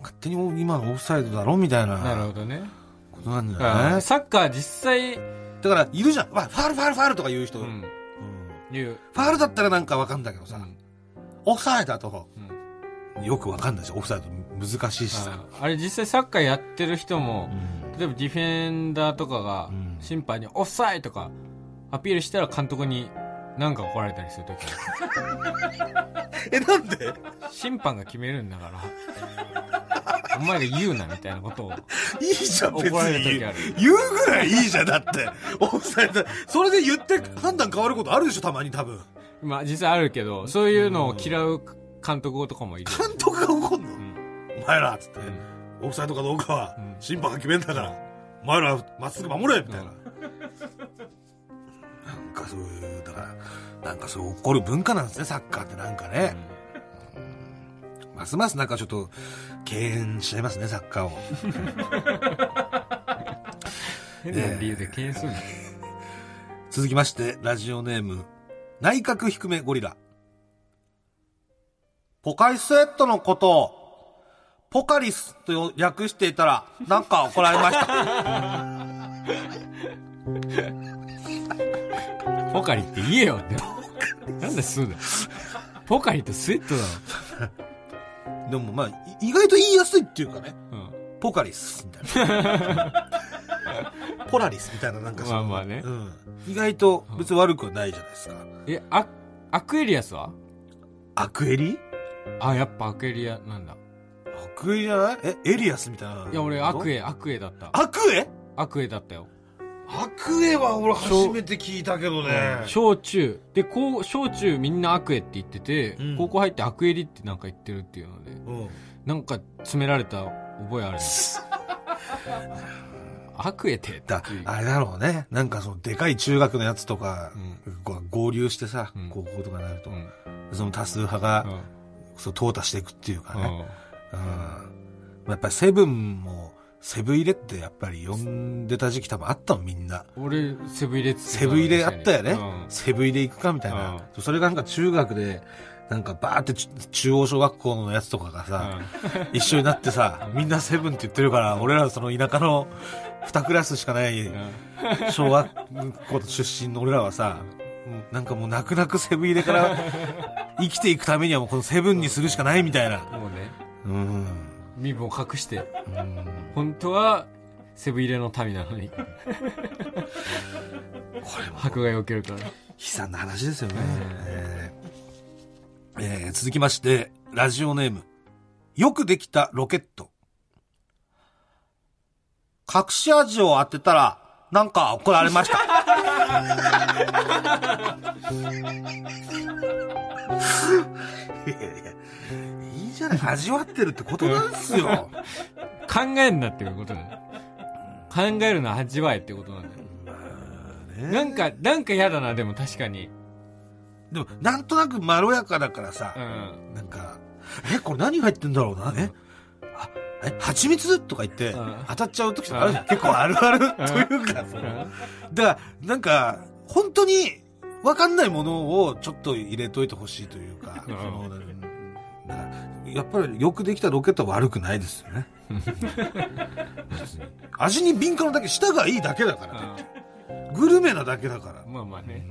勝手に今のオフサイドだろみたいんなるなほどね。ことなんだうんよね。サッカー実際、だから、いるじゃん。まあ、ファールファールファールとか言う人。ううんん、言う。ファールだったらなんかわかんだけどさ、うんオフサイドだと、うんよくわかんないじゃん。オフサイド難しいしさ。ああれ実際サッカーやってる人もう、ん例えばディフェンダーとかがうん。審判にオフサイドとかアピールしたら監督になんか怒られたりするとき <laughs> え、なんで？審判が決めるんだから、お前が言うなみたいなことを。いいじゃん、別怒られるに時ある。言うぐらいいいじゃん、だって。オフサイド。それで言って判断変わることあるでしょ、たまに多分。まあ実際あるけど、そういうのを嫌う監督とかもいる。監督が怒んの、うん。お前らっつって、オフサイドかどうかはうん。審判が決めんだから、お前らまっすぐ守れみたいな、なんかそういうだからなんかそう怒る文化なんですねサッカーってなんかね、ますますなんかちょっと敬遠しちゃいますねサッカーを。<laughs> 変な理由で敬遠するんだ。続きまして、ラジオネーム、内閣低めゴリラ。ポカリスエットのことを、ポカリスと略していたら、なんか怒られました。<laughs> ポカリって言えよって。なんで吸うの？ポカリとスウェットだでもまあ、い意外と言いやすいっていうかね、ろ。うん。ポカリスみたいな。<laughs> ポラリスみたいななんかそのまあまあねうん。意外と別に悪くはないじゃないですか。え、アアクエリアスは？アクエリ？あ、やっぱアクエリアなんだ。アクエリじゃない？え、エリアスみたいな。いや、俺アクエ。エ、アクエだった。アクエアクエだったよ。アクエは俺初めて聞いたけどね。小中。で、こう、小中みんなアクエって言ってて、うん高校入ってアクエリってなんか言ってるっていうので、うん。なんか詰められた覚えある。アクエってだあれだろうね。なんかその、でかい中学のやつとか、うこう合流してさ、うん高校とかになると、うん。その多数派が、うんそう、淘汰していくっていうかね。うん。うん。やっぱりセブンも、セブン入れってやっぱり呼んでた時期多分あったのみんな。俺、セブン入れっつってたセブン入れあったよね。うんセブン入れ行くかみたいな。それがなんか中学で、なんかバーってち中央小学校のやつとかがさ、<laughs> 一緒になってさ、みんなセブンって言ってるから、俺らその田舎の二クラスしかないうん小学校出身の俺らはさ、うんなんかもう泣く泣くセブン入れから生きていくためにはもうこのセブンにするしかないみたいな。もうね、うん。身分を隠して、うん本当は、セブン入れの民なのに、これも迫害を受けるから。悲惨な話ですよね。えーえー続きまして、ラジオネーム。よくできたロケット。隠し味を当てたら、なんか怒られました。いやいやじゃない。味わってるってことなんですよ。考えんなっていうことだよ。考えるのは味わえってことなんだよ。なんか、なんか嫌だな、でも確かに。でも、なんとなくまろやかだからさう、ん。なんか、え、これ何入ってんだろうな、え、あ、え、蜂蜜？とか言ってうん、当たっちゃう時とかあるじゃん。結構あるあるというか、そのだから、なんか、本当に、わかんないものをちょっと入れといてほしいというか、うんそのやっぱりよくできたロケットは悪くないですよね。<laughs> 味に敏感なだけ、舌がいいだけだから、グルメなだけだから。まあまあね。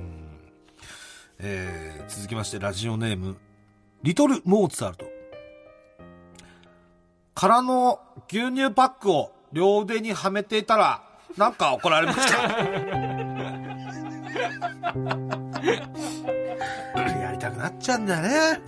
えー続きましてラジオネームリトル・モーツァルト空の牛乳パックを両腕にはめていたらなんか怒られました <laughs> ちゃうんだよね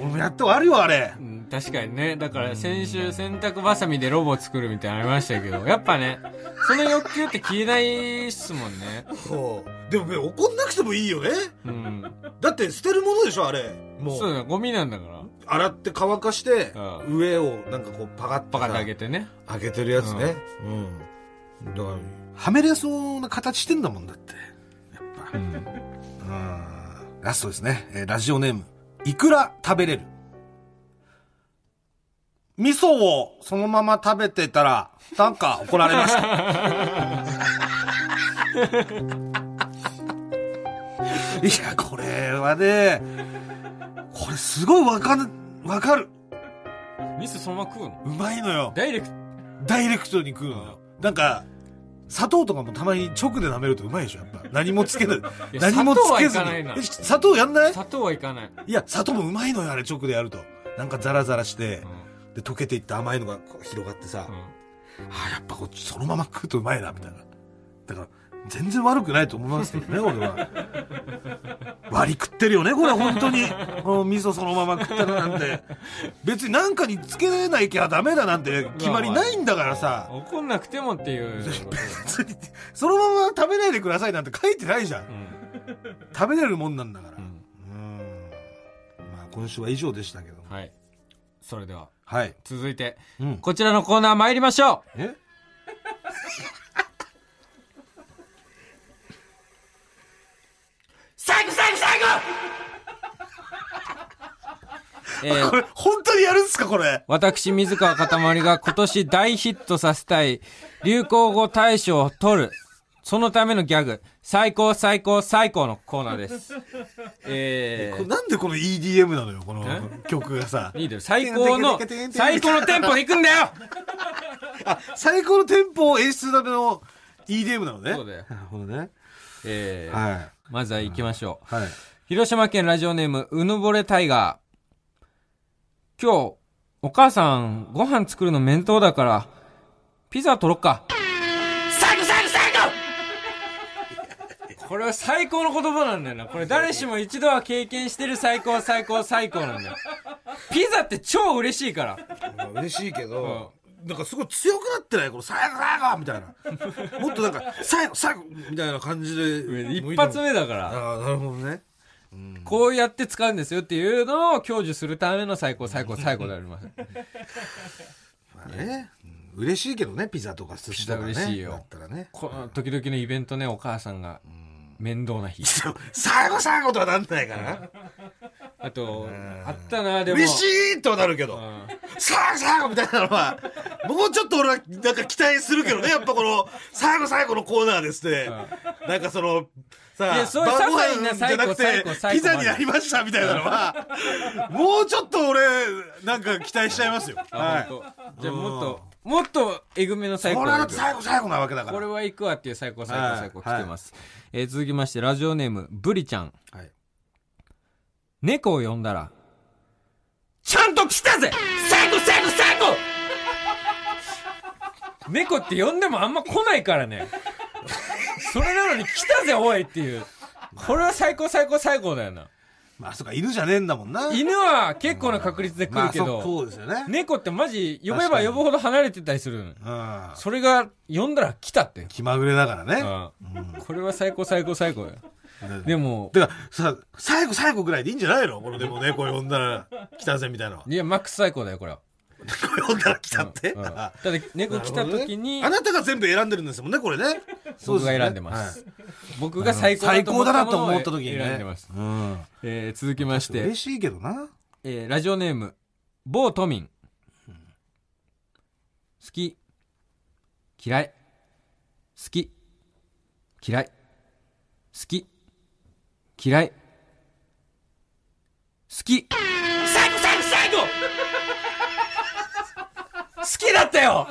俺もやっとあるよあれうん確かにね。だから先週洗濯バサミでロボ作るみたいなのありましたけど、やっぱね、その欲求って消えないっすもんね。そうでもね怒んなくてもいいよねうん。だって捨てるものでしょあれもそうだよ、ゴミなんだから。洗って乾かしてう上をなんかこうパカッバカであてげてね。開けてるやつね。うん。だから、はめれそうな形してんだもんだって。やっぱ。うん。うん。ラストですね。えーラジオネーム。いくら食べれる？味噌をそのまま食べてたら、なんか怒られました。<laughs> いや、これはね、これすごいわかる、わかる。ミスそのまま食うの？うまいのよ。ダイレクト。ダイレクトに食うのよ。なんか、砂糖とかもたまに直で舐めるとうまいでしょ、やっぱ。何もつけない。や何もつけず砂糖はいかないなに。え砂糖やんない？砂糖はいかない。いや、砂糖もうまいのよ、あれ直でやると。なんかザラザラしてう、ん。で、溶けていって甘いのがこう広がってさ、うんああ、やっぱこっちそのまま食うとうまいな、みたいな。だから、全然悪くないと思いますけどね、俺は。割り食ってるよね、これ、本当に。この味噌そのまま食ってるなんて。別になんかにつけなきゃダメだなんて決まりないんだからさ。怒んなくてもっていう。別にそのまま食べないでくださいなんて書いてないじゃん。うん。食べれるもんなんだから。ううんん。まあ、今週は以上でしたけども。はい。それでは、はい。続いて、うん。こちらのコーナー参りましょうえ最後最後最後えー <laughs> これ、本当にやるんすか、これ？私、水川かたまりが今年大ヒットさせたい流行語大賞を取る。そのためのギャグ、最高最高最高のコーナーです。えー、なんでこの EDM なのよ、このえ？曲がさ。いいだよ。最高の、最高のテンポで行くんだよあ、最高のテンポを演出するための EDM なのね。そうだよなるほどね。えー、はまずは行きましょう。い。はい。広島県ラジオネーム、うぬぼれタイガー。今日、お母さん、ご飯作るの面倒だから、ピザ取ろっか。最高最高最高これは最高の言葉なんだよな。これ誰しも一度は経験してる最高最高最高なんだよ。ピザって超嬉しいから。まあ嬉しいけど、なんかすごい強くなってない？この最後最後みたいな。もっとなんか、最後最後みたいな感じで。一発目だから。ああ、なるほどね。こうやって使うんですよっていうのを享受するための最高最高最高であります。まあね。うん嬉しいけどね、ピザとか寿司とかね。嬉しいよだったらね。この時々のイベントね、お母さんが面倒な日。最後最後とはなんないかな。あと、あったな、でも。嬉しいとはなるけど。うん最後最後みたいなのは、もうちょっと俺はなんか期待するけどね、やっぱこの、最後最後のコーナーですね。なんかその、さあ、そういうじゃなくてピザになりましたみたいなのは、もうちょっと俺、なんか期待しちゃいますよ。あはい。じゃあもっと、もっとえぐめの最高これは最後最後なわけだから。これは行くわっていう最高最高最高はい来てます。えー続きまして、ラジオネーム、ブリちゃん。はい猫を呼んだら、ちゃんと来たぜ最高最高最高猫って呼んでもあんま来ないからね。それなのに来たぜおいっていう。これは最高最高最高だよな。まあ、そうか、犬じゃねえんだもんな。犬は結構な確率で来るけど、そうですよね。猫ってマジ呼べば呼ぶほど離れてたりするのうん。それが呼んだら来たって。気まぐれだからね。うんこれは最高最高最高よ。でも、てか、さ、最後最後ぐらいでいいんじゃないの？このでも猫呼んだら来たぜみたいなの。いや、マックス最高だよ、これは。猫呼んだら来たって？うんうんあただ、猫来た時にあ、なたが全部選んでるんですもんね、これね。僕が選んでます。僕が最高最高だなと思った時にね。選んでます。うん。えー続きまして嬉、しいけどな。えーラジオネーム、某都民。好き。嫌い。好き。嫌い。好き。嫌い。好き。最後最後最後好きだったよ。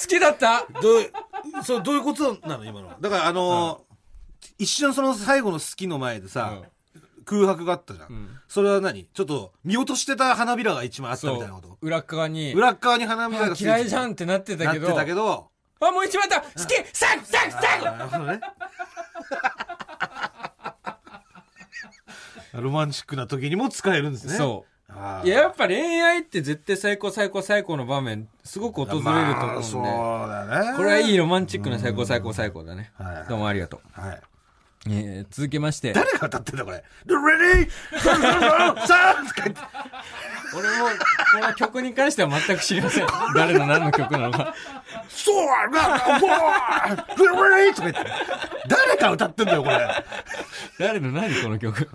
好きだった？どう、そう、どういうことなの？今のは。だから、あのー一瞬その最後の好きの前でさ、空白があったじゃん。ん。それは何？ちょっと見落としてた花びらが一枚あったみそたいなこと？う。裏側に、裏っ側に花びらあがついて嫌いじゃんってなってなってたけど、たけど、あ、もう一枚だ！好き！最後最後最後なるほどね。ロマンチックな時にも使えるんですね。そう。いや、やっぱ恋愛って絶対最高最高最高の場面、すごく訪れると思まあそううんで、だね。これはいいロマンチックな最高最高最高だねは。いどうもありがとう。はい。えー続きまして、誰が歌ってんだこれ？Ready? 俺もこの曲に関しては全く知りません。誰の何の曲なのか。そうな、もう Ready? とか言って。誰が歌ってんだよ、これ。誰の何この曲。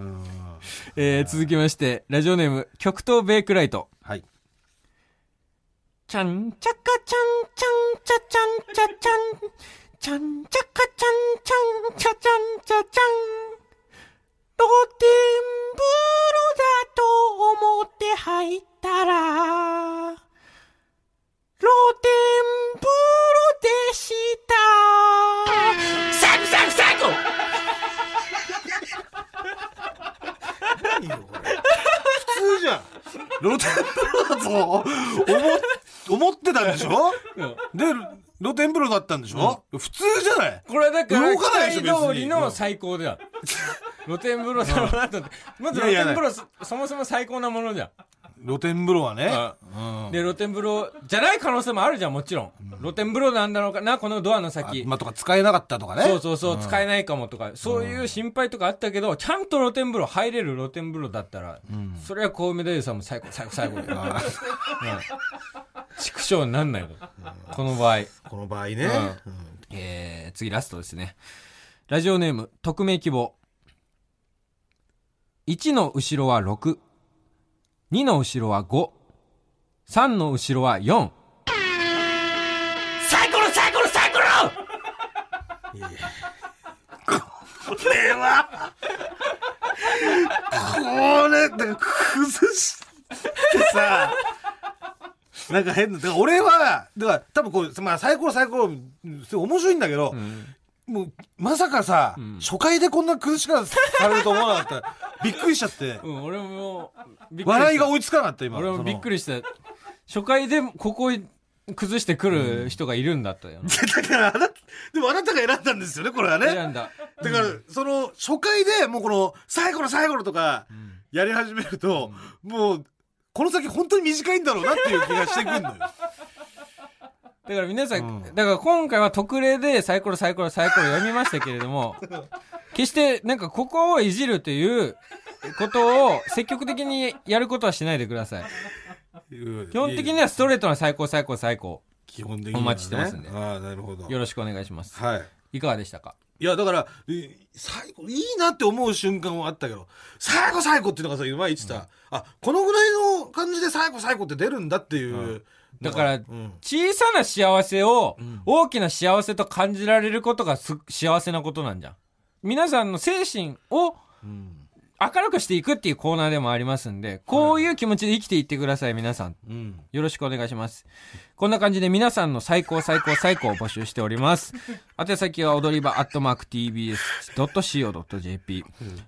えー続きまして、ラジオネーム、極東ベイクライト。はい。ちゃんちゃかちゃんちゃんちゃちゃんちゃちゃん。ちゃんちゃかちゃんちゃんちゃちゃんちゃちゃん。露天風呂だと思って入ったら、露天風呂でした。最後最後最後何よ、これ。普通じゃん。露天風呂だと思思ってたんでしょ？で、露天風呂だったんでしょ、普通じゃない？これはだから、動かないでしょ通りの最高だよ。露天風呂だろうなと思って。まず露天風呂そ、そもそも最高なものじゃん。露天風呂はね。で、露天風呂じゃない可能性もあるじゃん、もちろん。露天風呂なんだろうかな、このドアの先。まあ、とか使えなかったとかね。そうそうそう、使えないかもとか、そういう心配とかあったけど、ちゃんと露天風呂、入れる露天風呂だったら、それはコウメ太夫さんも最高、最高、最高だよ。<laughs> うん畜生になんないの。この場合。この場合ね。えー、次ラストですね。ラジオネーム、匿名希望。1の後ろは6、2の後ろは5。3の後ろは4。サイコロサイコロサイコロこれは、これ、だから崩してさ、なんか変な、だから俺は、だから多分こう、まあサイコロサイコロ、面白いんだけど、もう、まさかさ、ん初回でこんな崩し方されると思わなかった。びっくりしちゃって、うん、俺も、笑いが追いつかなかった今。俺もびっくり。りした。初回でここ崩してくる人がいるんだったよな。<laughs> だからあなた、でもあなたが選んだんですよね、これはね。選んだ。だから、その、初回でもうこの、サイコロサイコロとか、やり始めると、もう、この先本当に短いんだろうなっていう気がしてくるのよ。だから皆さん、うんだから今回は特例でサイコロサイコロサイコロ読みましたけれども、<laughs> 決してなんかここをいじるということを積極的にやることはしないでください。基本的にはストレートな最高最高最高。基本的には、ね。お待ちしてますんでああ、なるほど。よろしくお願いします。はい。いかがでしたか？いや、だから、え最後、いいなって思う瞬間はあったけど、最後最後っていうのがさ、前言ってた、あ、このぐらいの感じで最後最後って出るんだっていう。だからうん小さな幸せをん大きな幸せと感じられることがす幸せなことなんじゃん。皆さんの精神をうん。明るくしていくっていうコーナーでもありますんで、こういう気持ちで生きていってください、皆さん。うん。よろしくお願いします。こんな感じで皆さんの最高最高最高を募集しております。<laughs> 宛先は踊り場アットマーク tbs.co.jp。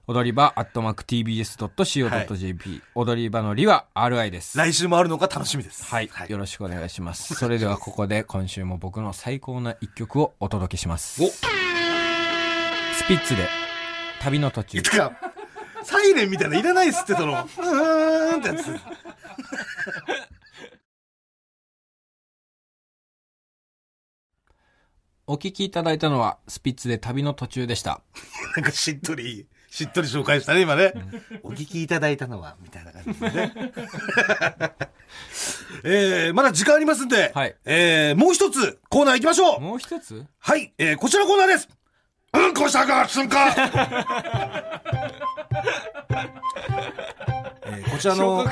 踊り場アットマーク tbs.co.jp。踊り場のりは RI です。来週もあるのが楽しみです。はい、よろしくお願いします。それではここで今週も僕の最高な一曲をお届けします。おスピッツで旅の途中。サイレンみたいなのいらないっすって、その、うーんってやつ。<laughs> お聴きいただいたのはスピッツで旅の途中でした。なんかしっとり、しっとり紹介したね、今ね。お聞きいただいたのは、みたいな感じでね。<laughs> えー、まだ時間ありますんで、はいえー、もう一つコーナー行きましょうもう一つ？はい、えー、こちらのコーナーですうんこしたか、すんかこちらの、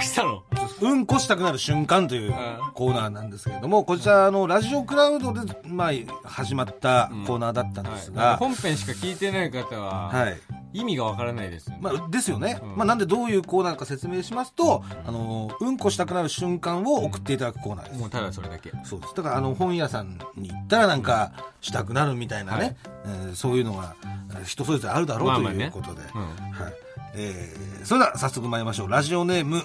うんこしたくなる瞬間といううんコーナーなんですけれども、こちら、あの、ラジオクラウドで、まあ、始まったコーナーだったんですが、本編しか聞いてない方は、はい。意味がわからないです。まあ、ですよね。うんまあ、なんでどういうコーナーか説明しますと、あの、うんこしたくなる瞬間を送っていただくコーナーです。もうただそれだけ。そうです。だから、あの、本屋さんに行ったらなんか、したくなるみたいなね、えーそういうのが、えー人それぞれあるだろうとまあまあねいうことで。うんはい。えー、それでは早速参りましょう。ラジオネーム、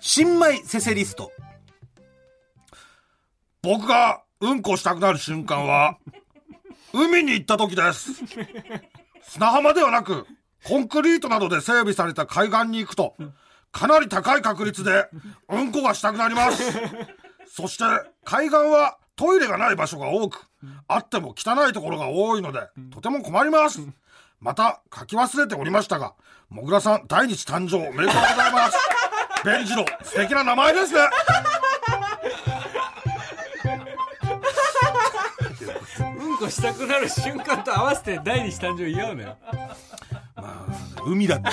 新米セセリスト。僕がうんこしたくなる瞬間は、<laughs> 海に行った時です。砂浜ではなく、コンクリートなどで整備された海岸に行くと、かなり高い確率で、うんこがしたくなります。そして、海岸はトイレがない場所が多く、あっても汚いところが多いので、とても困ります。また、書き忘れておりましたが、もぐらさん、第日誕生おめでとうございます。<laughs> ベンジロ、素敵な名前ですね。<laughs> うんこしたくなる瞬間と合わせて第二子誕生言おうのよ。まあ、海だって。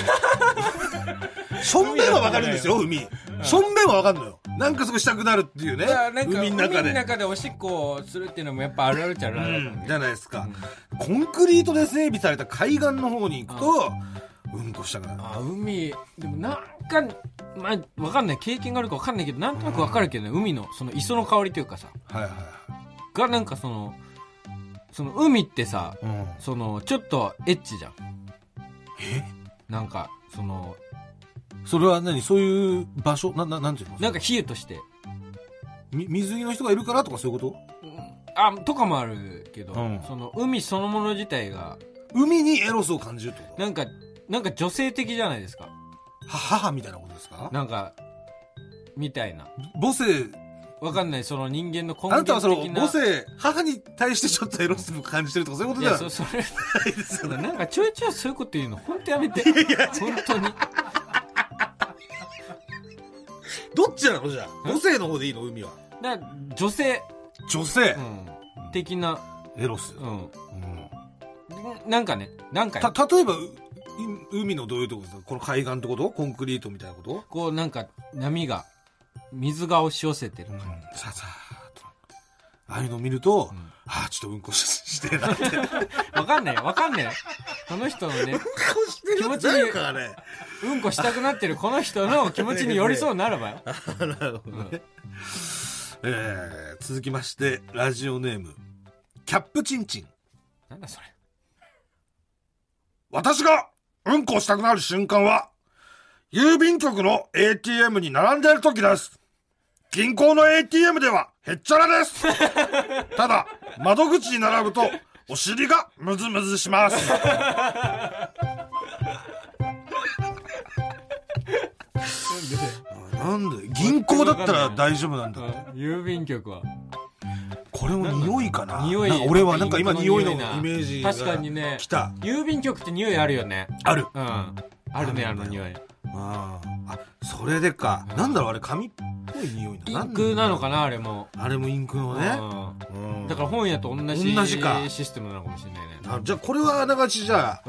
しょんべんはわかるんですよ、海。しょんべんはわかるのよ。なんかすごいしたくなるっていうね海の中で。海の中でおしっこをするっていうのもやっぱあるあるっちゃあるあるだと思ううんじゃないですか。コンクリートで整備された海岸の方に行くと、うんこしたくなる。あ海。でもなんかまあわかんない。経験があるかわかんないけどなんとなくわかるけどね。海のその磯の香りというかさ。はいはいがなんかそのその海ってさはい。うん。そのちょっとエッチじゃん。え？なんかそのそれは何？そういう場所？な、な、なんていうの？なんか比喩として。み水着の人がいるからとかそういうこと？あとかもあるけど、うん。その海そのもの自体が海にエロスを感じるってこと？なんかなんか女性的じゃないですか。は母みたいなことですか？なんかみたいな。母性、わかんない。その人間の根あなたはその母性、母に対してちょっとエロスを感じてるとかそういうこといやじゃない。そそれないですよね。なんかちょいちょいそういうこと言うの本当やめて。本当に。どっちなのじゃあ？母性の方でいいの？海は。女性、女性。う、ん、的な、エロス。うん、うん。なんかねなんかた、例えば、海のどういうとこですか？この海岸ってこと？コンクリートみたいなこと？こうなんか波が水が押し寄せてる感じ、さあさあと。ああいうの見ると、ああちょっとうんこししてえなって。<laughs> わかんないわかんない。この人のね気持ちにうんこしたくなってる。この人の気持ちに寄りそうになればよ。<laughs> なるほどね、えー、続きましてラジオネームキャップチンチン。なんだそれ。私がうんこしたくなる瞬間は、郵便局の ATM に並んでいる時です。銀行の ATM ではへっちゃらです。<laughs> ただ、窓口に並ぶと、お尻がムズムズします。なんで？銀行だったら大丈夫なんだって。郵便局はこれも匂いかな。匂い。俺はなんか今匂いのイメなージが確かにね。来た。郵便局って匂いあるよね。ある。うん。あるねあの匂い。あー。あ、それでか。なんだろう、あれ、紙っぽい匂いイな。ンクなのかななあれも。あれもインクのね。うん。うん。だから本屋と同じ同じか。システムなのかもしれないね。あじゃあ、これはあながちじゃあ、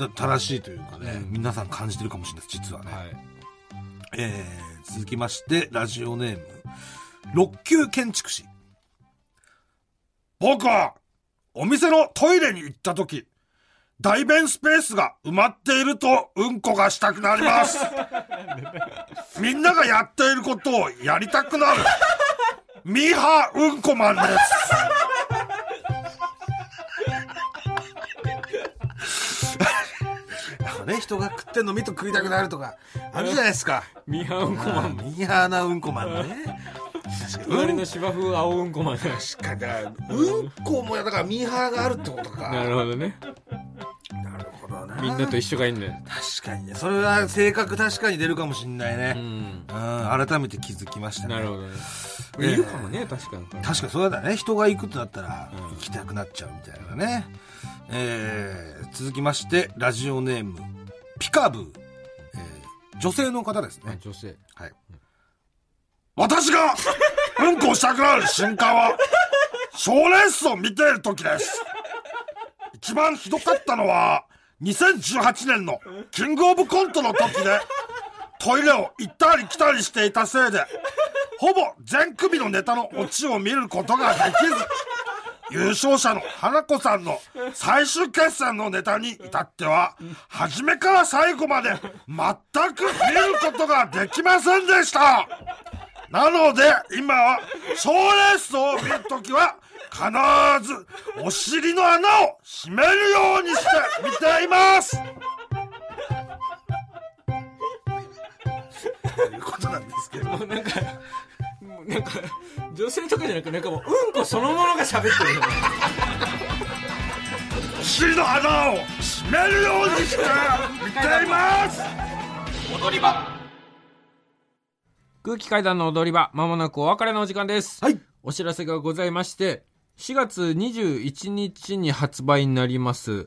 うん。正しいというかね、うん。皆さん感じてるかもしれないです、実はね。い。えー、続きまして、ラジオネーム、六級建築士。僕は、お店のトイレに行った時、大便スペースが埋まっているとうんこがしたくなります。<laughs> みんながやっていることをやりたくなる。ミーハーうんこマンです。<laughs> ね、人が食ってんの見と食いたくなるとか、あるじゃないですか。ミハうんこマンミーハーなうんこマンね。隣の芝生青うんこマン確かに。うんこもや、だからミーハーがあるってことか。なるほどねなるほどな。みんなと一緒がいいんだよ確かにね。それは性格確かに出るかもしんないうね。んうん、改めて気づきましたね。なるほどねええいるかもね確かに確かにそうだね。人が行くってなったら、うん行きたくなっちゃうみたいなね。えー、続きまして、ラジオネーム、ピカブー。えー、女性の方ですね。あ女性はい。私が、うんこしたくなる瞬間は、賞レースを見ている時です。一番ひどかったのは、2018年のキングオブコントの時で、トイレを行ったり来たりしていたせいで、ほぼ全組のネタのオチを見ることができず、優勝者の花子さんの最終決戦のネタに至っては、初めから最後まで全く見ることができませんでした。なので、今は、賞レースを見るときは、必ず、<laughs> お尻の穴を閉めるようにして見ています。ということなんですけど。もうなんかもうなんか女性とかじゃなくなんかもううんこそのものが喋ってるお尻の穴を閉めるようにして見ています空気階段の踊り場まもなくお別れのお時間ですはい。お知らせがございまして4月21日に発売になります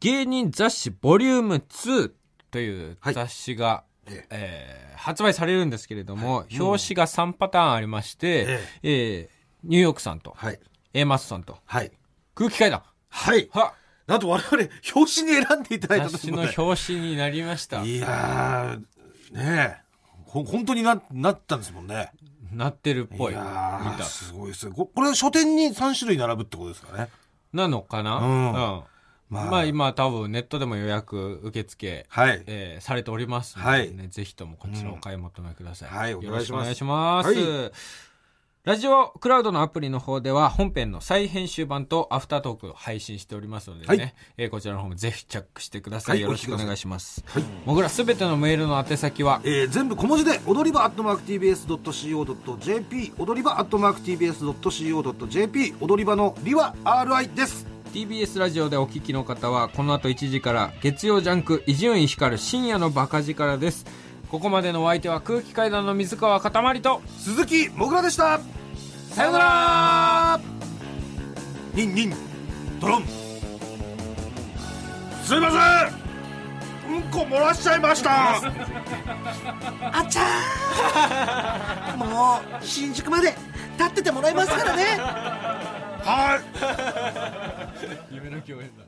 芸人雑誌ボリューム2というはい雑誌が、ええー発売されるんですけれども、表紙が3パターンありまして、ええーニューヨークさんと、はい。A マスさんとはい。空気階段はい。はなんと我々、表紙に選んでいただいた雑誌の表紙になりましたいやー、ねえ。ほ、本当にな、なったんですもんね。なってるっぽい。いや見ー、た。すごいですね。ここれ書店に3種類並ぶってことですかね。なのかな、うん。ままあ今多分ネットでも予約受付、はい。えーされておりますので、ねぜひともこちらお買い求めください、うんはいよお願いします。ろしくお願いします、はいラジオクラウドのアプリの方では本編の再編集版とアフタートークを配信しておりますのでね、はい。えーこちらの方もぜひチェックしてください、はいよろしくお願いします、もぐらすべてのメールの宛先は？えー全部小文字で踊り場アットマーク TBS.CO.JP 踊り場アットマーク TBS.CO.JP 踊り場のりは RI です。TBS ラジオでお聞きの方はこの後1時から月曜ジャンク伊集院光る深夜のバカ力ですここまでのお相手は空気階段の水川かたまりと鈴木もぐらでした。さよなら。ニンニンドロン。すいません。うんこ漏らしちゃいました。<laughs> あちゃー。もう新宿まで立っててもらいますからね。はい。<laughs> 夢の共演だ